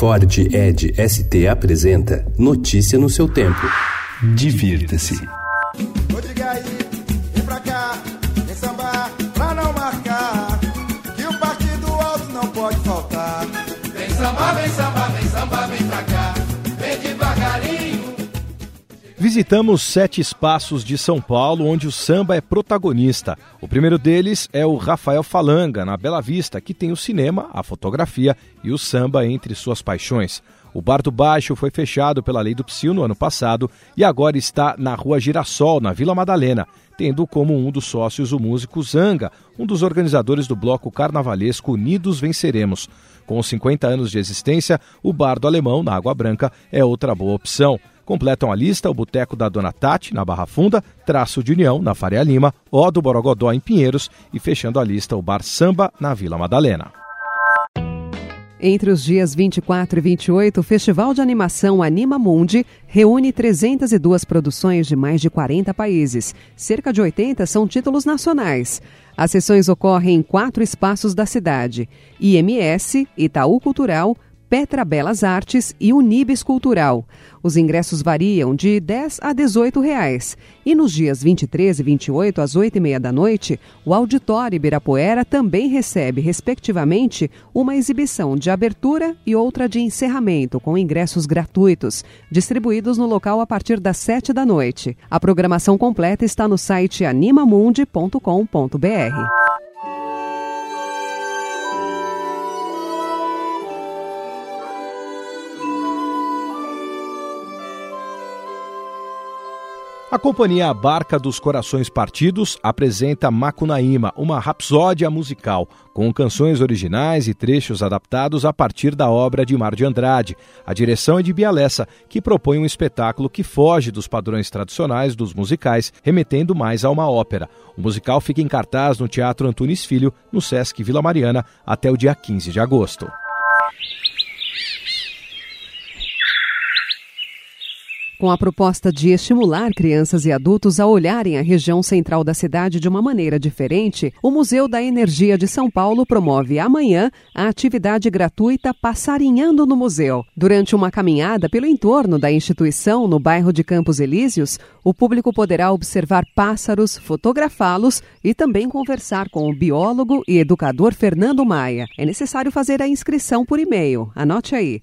Ford Ed ST apresenta Notícia no seu tempo. Divirta-se. Vou diga aí, vem pra cá, vem sambar pra não marcar. Que o partido alto não pode faltar. Vem sambar, vem sambar, Visitamos sete espaços de São Paulo onde o samba é protagonista. O primeiro deles é o Rafael Falanga, na Bela Vista, que tem o cinema, a fotografia e o samba entre suas paixões. O Bar do Baixo foi fechado pela Lei do Psil no ano passado e agora está na Rua Girassol, na Vila Madalena, tendo como um dos sócios o músico Zanga, um dos organizadores do bloco carnavalesco Unidos Venceremos. Com 50 anos de existência, o Bar do Alemão, na Água Branca, é outra boa opção. Completam a lista o Boteco da Dona Tati, na Barra Funda, Traço de União, na Faria Lima, O do Borogodó, em Pinheiros e fechando a lista o Bar Samba, na Vila Madalena. Entre os dias 24 e 28, o Festival de Animação Anima Mundi reúne 302 produções de mais de 40 países. Cerca de 80 são títulos nacionais. As sessões ocorrem em quatro espaços da cidade: IMS, Itaú Cultural, Petra Belas Artes e Unibes Cultural. Os ingressos variam de 10 a 18 reais. E nos dias 23 e 28, às 8 e meia da noite, o Auditório Ibirapuera também recebe, respectivamente, uma exibição de abertura e outra de encerramento, com ingressos gratuitos, distribuídos no local a partir das 7 da noite. A programação completa está no site animamundi.com.br. A companhia Barca dos Corações Partidos apresenta Macunaíma, uma rapsódia musical, com canções originais e trechos adaptados a partir da obra de Mar de Andrade. A direção é de Bialessa, que propõe um espetáculo que foge dos padrões tradicionais dos musicais, remetendo mais a uma ópera. O musical fica em cartaz no Teatro Antunes Filho, no Sesc Vila Mariana, até o dia 15 de agosto. Com a proposta de estimular crianças e adultos a olharem a região central da cidade de uma maneira diferente, o Museu da Energia de São Paulo promove amanhã a atividade gratuita Passarinhando no Museu. Durante uma caminhada pelo entorno da instituição no bairro de Campos Elíseos, o público poderá observar pássaros, fotografá-los e também conversar com o biólogo e educador Fernando Maia. É necessário fazer a inscrição por e-mail. Anote aí: